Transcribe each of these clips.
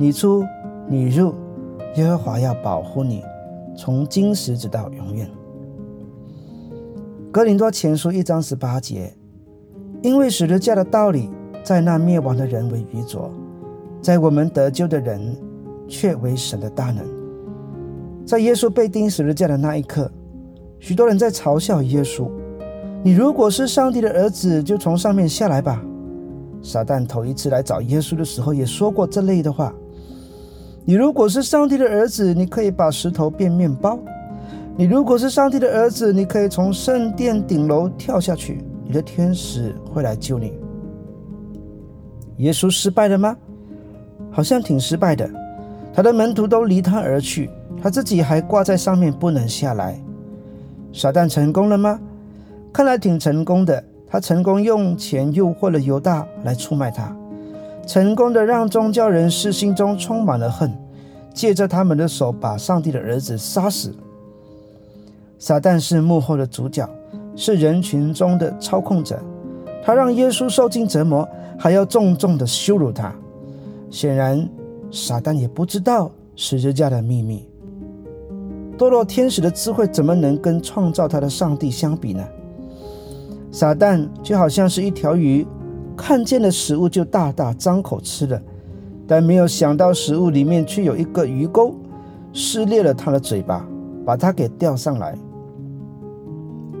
你出，你入，耶和华要保护你，从今时直到永远。格林多前书一章十八节，因为十字架的道理，在那灭亡的人为愚拙，在我们得救的人却为神的大能。在耶稣被钉十字架的那一刻，许多人在嘲笑耶稣：“你如果是上帝的儿子，就从上面下来吧。”撒旦头一次来找耶稣的时候，也说过这类的话。你如果是上帝的儿子，你可以把石头变面包；你如果是上帝的儿子，你可以从圣殿顶楼跳下去，你的天使会来救你。耶稣失败了吗？好像挺失败的，他的门徒都离他而去，他自己还挂在上面不能下来。撒旦成功了吗？看来挺成功的。他成功用钱诱惑了犹大来出卖他，成功的让宗教人士心中充满了恨，借着他们的手把上帝的儿子杀死。撒旦是幕后的主角，是人群中的操控者，他让耶稣受尽折磨，还要重重的羞辱他。显然，撒旦也不知道十字架的秘密。堕落天使的智慧怎么能跟创造他的上帝相比呢？撒旦就好像是一条鱼，看见了食物就大大张口吃了，但没有想到食物里面却有一个鱼钩，撕裂了他的嘴巴，把它给钓上来。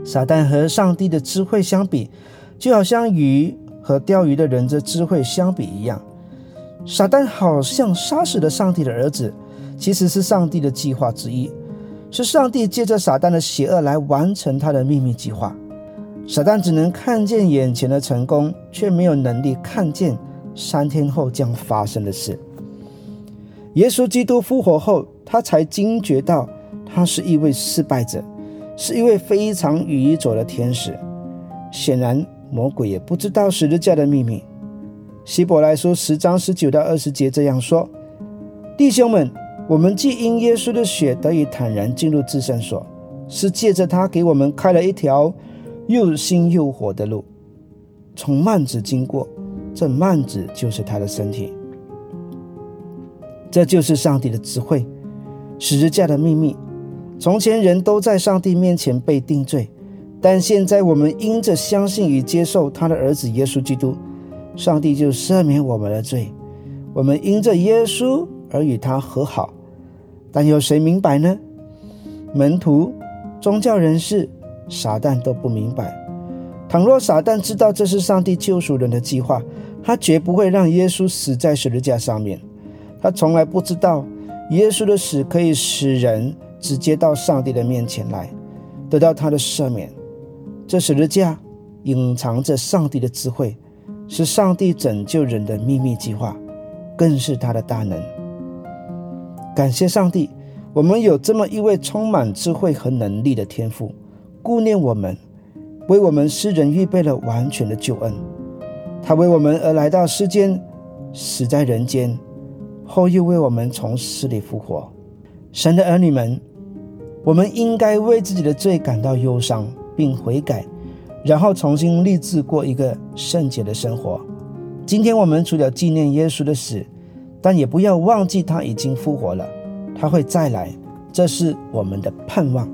撒旦和上帝的智慧相比，就好像鱼和钓鱼的人的智慧相比一样。撒旦好像杀死了上帝的儿子，其实是上帝的计划之一，是上帝借着撒旦的邪恶来完成他的秘密计划。撒旦只能看见眼前的成功，却没有能力看见三天后将发生的事。耶稣基督复活后，他才惊觉到他是一位失败者，是一位非常愚拙的天使。显然，魔鬼也不知道十字架的秘密。希伯来书十章十九到二十节这样说：“弟兄们，我们既因耶稣的血得以坦然进入至圣所，是借着他给我们开了一条。”又新又火的路，从幔子经过，这幔子就是他的身体。这就是上帝的智慧，十字架的秘密。从前人都在上帝面前被定罪，但现在我们因着相信与接受他的儿子耶稣基督，上帝就赦免我们的罪。我们因着耶稣而与他和好。但有谁明白呢？门徒、宗教人士。撒旦都不明白。倘若撒旦知道这是上帝救赎人的计划，他绝不会让耶稣死在十字架上面。他从来不知道耶稣的死可以使人直接到上帝的面前来，得到他的赦免。这十字架隐藏着上帝的智慧，是上帝拯救人的秘密计划，更是他的大能。感谢上帝，我们有这么一位充满智慧和能力的天赋。顾念我们，为我们世人预备了完全的救恩。他为我们而来到世间，死在人间，后又为我们从死里复活。神的儿女们，我们应该为自己的罪感到忧伤，并悔改，然后重新立志过一个圣洁的生活。今天我们除了纪念耶稣的死，但也不要忘记他已经复活了，他会再来，这是我们的盼望。